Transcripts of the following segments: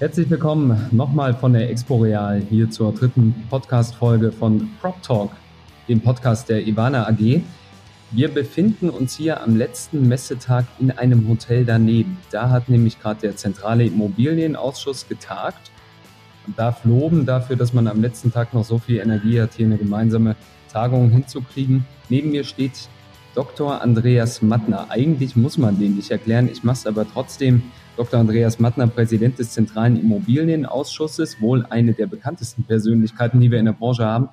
Herzlich willkommen nochmal von der Expo Real hier zur dritten Podcast-Folge von Prop Talk, dem Podcast der Ivana AG. Wir befinden uns hier am letzten Messetag in einem Hotel daneben. Da hat nämlich gerade der zentrale Immobilienausschuss getagt und darf loben dafür, dass man am letzten Tag noch so viel Energie hat, hier eine gemeinsame Tagung hinzukriegen. Neben mir steht Dr. Andreas Mattner. Eigentlich muss man den nicht erklären, ich mache es aber trotzdem. Dr. Andreas Mattner, Präsident des Zentralen Immobilienausschusses, wohl eine der bekanntesten Persönlichkeiten, die wir in der Branche haben.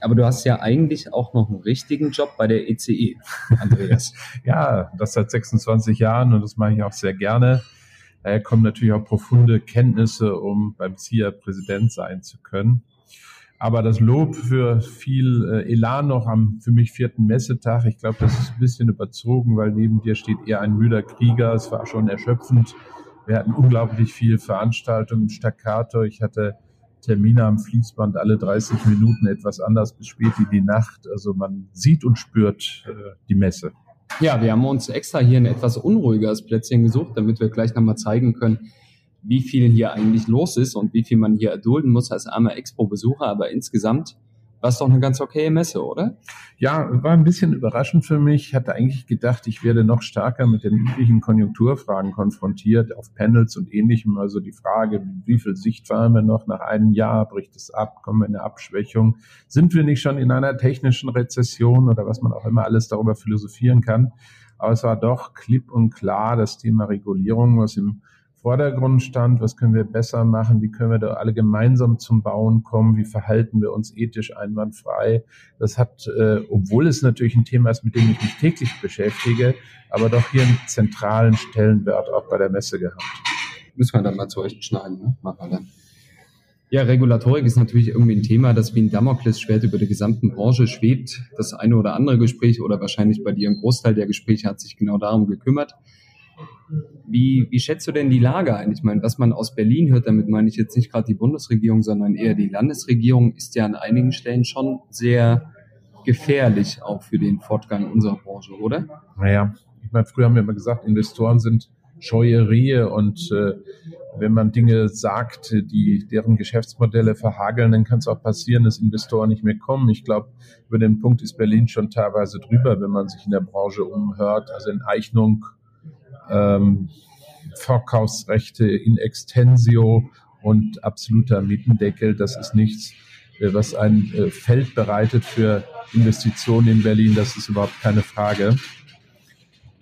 Aber du hast ja eigentlich auch noch einen richtigen Job bei der ECE, e, Andreas. ja, das seit 26 Jahren und das mache ich auch sehr gerne. Daher kommen natürlich auch profunde Kenntnisse, um beim ZIA Präsident sein zu können. Aber das Lob für viel äh, Elan noch am für mich vierten Messetag, ich glaube, das ist ein bisschen überzogen, weil neben dir steht eher ein müder Krieger. Es war schon erschöpfend. Wir hatten unglaublich viel Veranstaltungen, Staccato. Ich hatte Termine am Fließband alle 30 Minuten etwas anders bis spät in die Nacht. Also man sieht und spürt äh, die Messe. Ja, wir haben uns extra hier ein etwas unruhigeres Plätzchen gesucht, damit wir gleich nochmal zeigen können, wie viel hier eigentlich los ist und wie viel man hier erdulden muss als armer Expo-Besucher. Aber insgesamt war es doch eine ganz okaye Messe, oder? Ja, war ein bisschen überraschend für mich. Ich hatte eigentlich gedacht, ich werde noch stärker mit den üblichen Konjunkturfragen konfrontiert, auf Panels und ähnlichem. Also die Frage, wie viel Sicht fahren wir noch nach einem Jahr? Bricht es ab? Kommen wir in eine Abschwächung? Sind wir nicht schon in einer technischen Rezession oder was man auch immer alles darüber philosophieren kann? Aber es war doch klipp und klar das Thema Regulierung, was im Vordergrund stand, was können wir besser machen, wie können wir da alle gemeinsam zum Bauen kommen, wie verhalten wir uns ethisch einwandfrei. Das hat, äh, obwohl es natürlich ein Thema ist, mit dem ich mich täglich beschäftige, aber doch hier einen zentralen Stellenwert auch bei der Messe gehabt. Müssen wir dann mal zurechtschneiden, ne? Machen wir dann. Ja, Regulatorik ist natürlich irgendwie ein Thema, das wie ein Damoklesschwert über der gesamten Branche schwebt. Das eine oder andere Gespräch oder wahrscheinlich bei dir ein Großteil der Gespräche hat sich genau darum gekümmert. Wie, wie schätzt du denn die Lage ein? Ich meine, was man aus Berlin hört, damit meine ich jetzt nicht gerade die Bundesregierung, sondern eher die Landesregierung, ist ja an einigen Stellen schon sehr gefährlich auch für den Fortgang unserer Branche, oder? Naja, ich meine, früher haben wir immer gesagt, Investoren sind scheue Rehe und äh, wenn man Dinge sagt, die deren Geschäftsmodelle verhageln, dann kann es auch passieren, dass Investoren nicht mehr kommen. Ich glaube, über den Punkt ist Berlin schon teilweise drüber, wenn man sich in der Branche umhört. Also in Eignung ähm, Verkaufsrechte in Extensio und absoluter Mietendeckel. Das ist nichts, äh, was ein äh, Feld bereitet für Investitionen in Berlin. Das ist überhaupt keine Frage.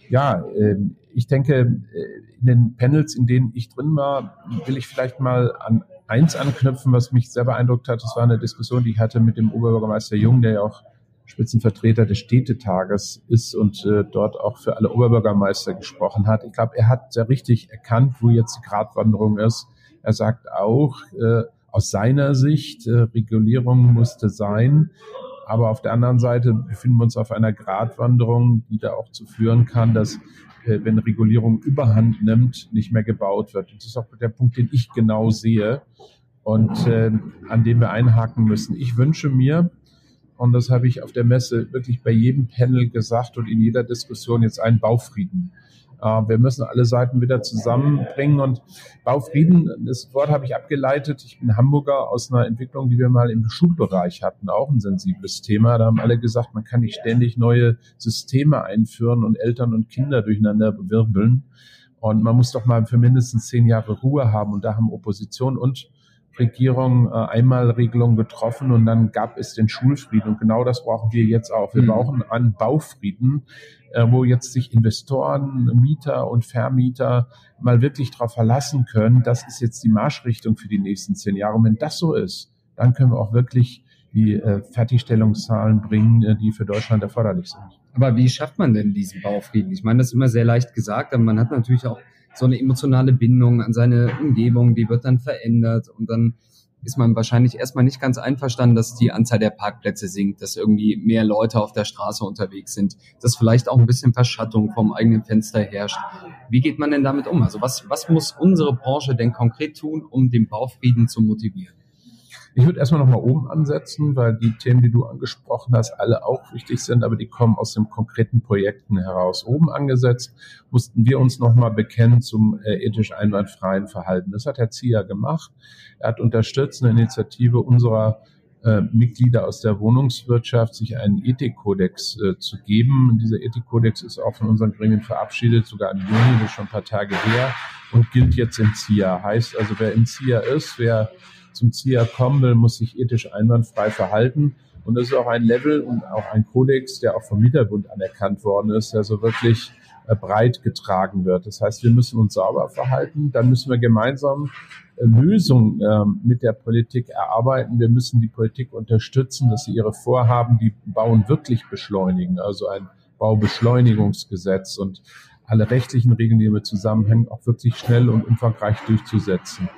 Ja, ähm, ich denke, äh, in den Panels, in denen ich drin war, will ich vielleicht mal an eins anknüpfen, was mich sehr beeindruckt hat. Das war eine Diskussion, die ich hatte mit dem Oberbürgermeister Jung, der ja auch Spitzenvertreter des Städtetages ist und äh, dort auch für alle Oberbürgermeister gesprochen hat. Ich glaube, er hat sehr richtig erkannt, wo jetzt die Gratwanderung ist. Er sagt auch, äh, aus seiner Sicht, äh, Regulierung musste sein. Aber auf der anderen Seite befinden wir uns auf einer Gratwanderung, die da auch zu führen kann, dass äh, wenn Regulierung überhand nimmt, nicht mehr gebaut wird. Das ist auch der Punkt, den ich genau sehe und äh, an dem wir einhaken müssen. Ich wünsche mir, und das habe ich auf der Messe wirklich bei jedem Panel gesagt und in jeder Diskussion jetzt einen Baufrieden. Äh, wir müssen alle Seiten wieder zusammenbringen und Baufrieden, das Wort habe ich abgeleitet. Ich bin Hamburger aus einer Entwicklung, die wir mal im Schulbereich hatten, auch ein sensibles Thema. Da haben alle gesagt, man kann nicht ständig neue Systeme einführen und Eltern und Kinder durcheinander bewirbeln. Und man muss doch mal für mindestens zehn Jahre Ruhe haben. Und da haben Opposition und Regierung äh, Einmalregelung getroffen und dann gab es den Schulfrieden. Und genau das brauchen wir jetzt auch. Wir mhm. brauchen einen Baufrieden, äh, wo jetzt sich Investoren, Mieter und Vermieter mal wirklich darauf verlassen können. Das ist jetzt die Marschrichtung für die nächsten zehn Jahre. Und wenn das so ist, dann können wir auch wirklich die äh, Fertigstellungszahlen bringen, äh, die für Deutschland erforderlich sind. Aber wie schafft man denn diesen Baufrieden? Ich meine, das ist immer sehr leicht gesagt, aber man hat natürlich auch so eine emotionale Bindung an seine Umgebung, die wird dann verändert und dann ist man wahrscheinlich erstmal nicht ganz einverstanden, dass die Anzahl der Parkplätze sinkt, dass irgendwie mehr Leute auf der Straße unterwegs sind, dass vielleicht auch ein bisschen Verschattung vom eigenen Fenster herrscht. Wie geht man denn damit um? Also was, was muss unsere Branche denn konkret tun, um den Baufrieden zu motivieren? Ich würde erstmal nochmal oben ansetzen, weil die Themen, die du angesprochen hast, alle auch wichtig sind, aber die kommen aus den konkreten Projekten heraus. Oben angesetzt mussten wir uns nochmal bekennen zum äh, ethisch einwandfreien Verhalten. Das hat Herr Zieher gemacht. Er hat unterstützt eine Initiative unserer äh, Mitglieder aus der Wohnungswirtschaft, sich einen Ethikkodex äh, zu geben. Dieser Ethikkodex ist auch von unseren Gremien verabschiedet, sogar im Juni, das ist schon ein paar Tage her, und gilt jetzt im ZIA. Heißt also, wer im ZIA ist, wer zum ZIA kommen will, muss sich ethisch einwandfrei verhalten. Und das ist auch ein Level und auch ein Kodex, der auch vom Mieterbund anerkannt worden ist, der so wirklich äh, breit getragen wird. Das heißt, wir müssen uns sauber verhalten. Dann müssen wir gemeinsam äh, Lösungen ähm, mit der Politik erarbeiten. Wir müssen die Politik unterstützen, dass sie ihre Vorhaben, die Bauen wirklich beschleunigen. Also ein Baubeschleunigungsgesetz und alle rechtlichen Regeln, die damit zusammenhängen, auch wirklich schnell und umfangreich durchzusetzen.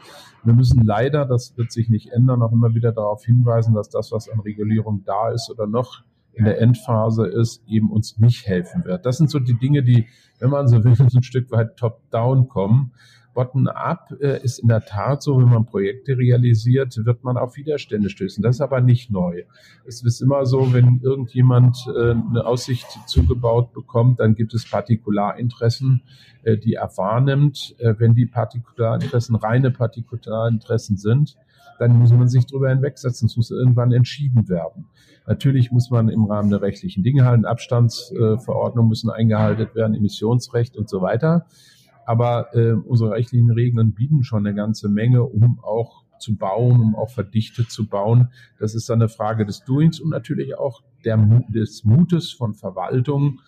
Wir müssen leider, das wird sich nicht ändern, auch immer wieder darauf hinweisen, dass das, was an Regulierung da ist oder noch in der Endphase ist, eben uns nicht helfen wird. Das sind so die Dinge, die, wenn man so will, ein Stück weit top-down kommen. Bottom-up äh, ist in der Tat so, wenn man Projekte realisiert, wird man auf Widerstände stößen. Das ist aber nicht neu. Es ist immer so, wenn irgendjemand äh, eine Aussicht zugebaut bekommt, dann gibt es Partikularinteressen, äh, die er wahrnimmt. Äh, wenn die Partikularinteressen reine Partikularinteressen sind, dann muss man sich darüber hinwegsetzen. Es muss irgendwann entschieden werden. Natürlich muss man im Rahmen der rechtlichen Dinge halten, Abstandsverordnungen müssen eingehalten werden, Emissionsrecht und so weiter. Aber äh, unsere rechtlichen Regeln bieten schon eine ganze Menge, um auch zu bauen, um auch verdichtet zu bauen. Das ist dann eine Frage des Doings und natürlich auch der, des Mutes von Verwaltung,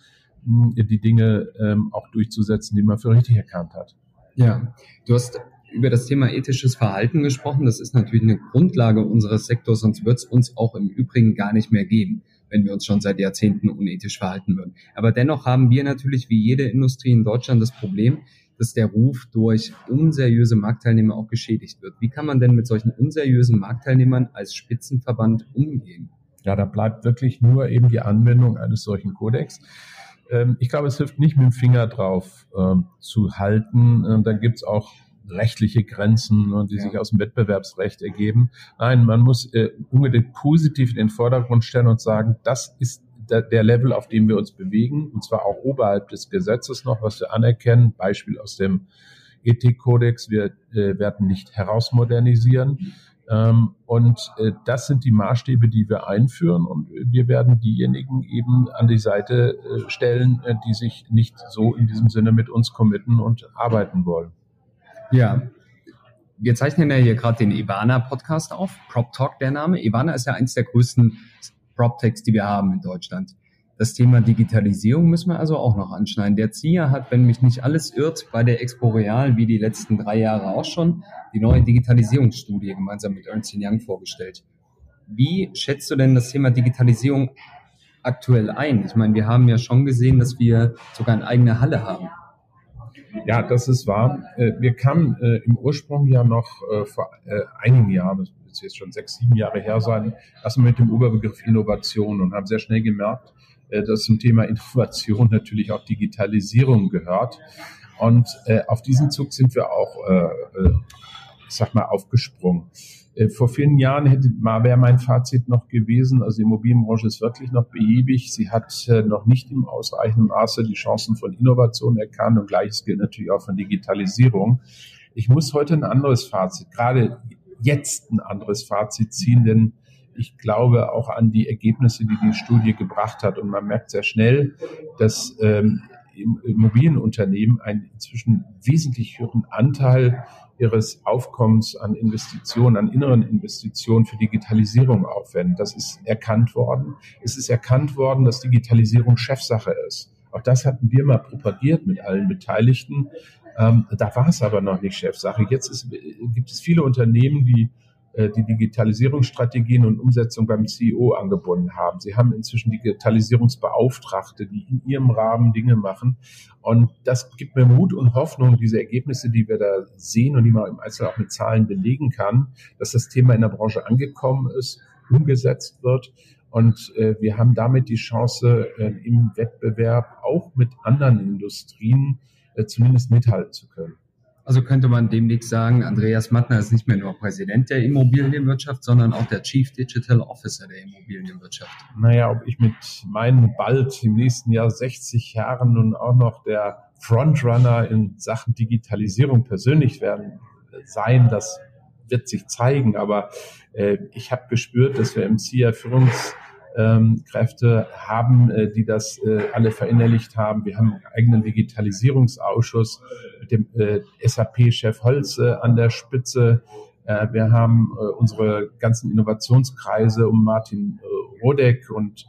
die Dinge ähm, auch durchzusetzen, die man für richtig erkannt hat. Ja, du hast über das Thema ethisches Verhalten gesprochen. Das ist natürlich eine Grundlage unseres Sektors, sonst wird es uns auch im Übrigen gar nicht mehr geben, wenn wir uns schon seit Jahrzehnten unethisch verhalten würden. Aber dennoch haben wir natürlich wie jede Industrie in Deutschland das Problem, dass der Ruf durch unseriöse Marktteilnehmer auch geschädigt wird. Wie kann man denn mit solchen unseriösen Marktteilnehmern als Spitzenverband umgehen? Ja, da bleibt wirklich nur eben die Anwendung eines solchen Kodex. Ähm, ich glaube, es hilft nicht mit dem Finger drauf ähm, zu halten. Ähm, da gibt es auch rechtliche Grenzen, ne, die ja. sich aus dem Wettbewerbsrecht ergeben. Nein, man muss äh, unbedingt positiv in den Vordergrund stellen und sagen, das ist der, Level, auf dem wir uns bewegen, und zwar auch oberhalb des Gesetzes noch, was wir anerkennen. Beispiel aus dem Ethikkodex, wir äh, werden nicht herausmodernisieren. Ähm, und äh, das sind die Maßstäbe, die wir einführen. Und wir werden diejenigen eben an die Seite äh, stellen, äh, die sich nicht so in diesem Sinne mit uns committen und arbeiten wollen. Ja, wir zeichnen ja hier gerade den Ivana Podcast auf, Prop Talk der Name. Ivana ist ja eins der größten PropTechs, die wir haben in Deutschland. Das Thema Digitalisierung müssen wir also auch noch anschneiden. Der ZIA hat, wenn mich nicht alles irrt, bei der Expo Real, wie die letzten drei Jahre auch schon, die neue Digitalisierungsstudie gemeinsam mit Ernst Young vorgestellt. Wie schätzt du denn das Thema Digitalisierung aktuell ein? Ich meine, wir haben ja schon gesehen, dass wir sogar eine eigene Halle haben. Ja, das ist wahr. Äh, wir kamen äh, im Ursprung ja noch äh, vor einigen Jahren, wird jetzt schon sechs, sieben Jahre her sein, erstmal mit dem Oberbegriff Innovation und haben sehr schnell gemerkt, dass zum Thema Innovation natürlich auch Digitalisierung gehört. Und auf diesen Zug sind wir auch, ich sag mal, aufgesprungen. Äh, vor vielen Jahren hätte, wäre mein Fazit noch gewesen, also die Immobilienbranche ist wirklich noch behäbig. Sie hat äh, noch nicht im ausreichenden Maße die Chancen von Innovation erkannt und gleiches gilt natürlich auch von Digitalisierung. Ich muss heute ein anderes Fazit, gerade jetzt ein anderes Fazit ziehen, denn ich glaube auch an die Ergebnisse, die die Studie gebracht hat. Und man merkt sehr schnell, dass ähm, Immobilienunternehmen einen inzwischen wesentlich höheren Anteil ihres Aufkommens an Investitionen, an inneren Investitionen für Digitalisierung aufwenden. Das ist erkannt worden. Es ist erkannt worden, dass Digitalisierung Chefsache ist. Auch das hatten wir mal propagiert mit allen Beteiligten. Ähm, da war es aber noch nicht Chefsache. Jetzt ist, gibt es viele Unternehmen, die äh, die Digitalisierungsstrategien und Umsetzung beim CEO angebunden haben. Sie haben inzwischen Digitalisierungsbeauftragte, die in ihrem Rahmen Dinge machen. Und das gibt mir Mut und Hoffnung, diese Ergebnisse, die wir da sehen und die man im Einzelnen auch mit Zahlen belegen kann, dass das Thema in der Branche angekommen ist, umgesetzt wird. Und äh, wir haben damit die Chance, äh, im Wettbewerb auch mit anderen Industrien zumindest mithalten zu können. Also könnte man demnächst sagen, Andreas Mattner ist nicht mehr nur Präsident der Immobilienwirtschaft, sondern auch der Chief Digital Officer der Immobilienwirtschaft. Naja, ob ich mit meinen bald im nächsten Jahr 60 Jahren nun auch noch der Frontrunner in Sachen Digitalisierung persönlich werden sein, das wird sich zeigen. Aber äh, ich habe gespürt, dass wir im CIA-Führungs ähm, Kräfte haben, äh, die das äh, alle verinnerlicht haben. Wir haben einen eigenen Digitalisierungsausschuss mit dem äh, SAP-Chef Holze an der Spitze. Äh, wir haben äh, unsere ganzen Innovationskreise um Martin äh, Rodek und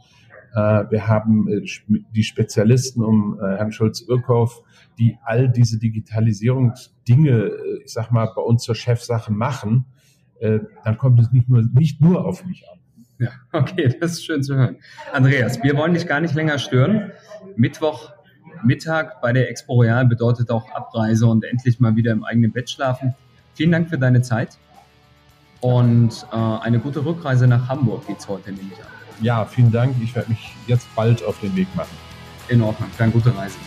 äh, wir haben äh, die Spezialisten um äh, Herrn Schulz-Irkhoff, die all diese Digitalisierungsdinge, äh, ich sag mal, bei uns zur Chefsache machen. Äh, dann kommt es nicht nur, nicht nur auf mich an. Ja, okay, das ist schön zu hören. Andreas, wir wollen dich gar nicht länger stören. Mittwoch Mittag bei der Expo Real bedeutet auch Abreise und endlich mal wieder im eigenen Bett schlafen. Vielen Dank für deine Zeit und äh, eine gute Rückreise nach Hamburg geht es heute nämlich an. Ja, vielen Dank. Ich werde mich jetzt bald auf den Weg machen. In Ordnung, dann gute Reise.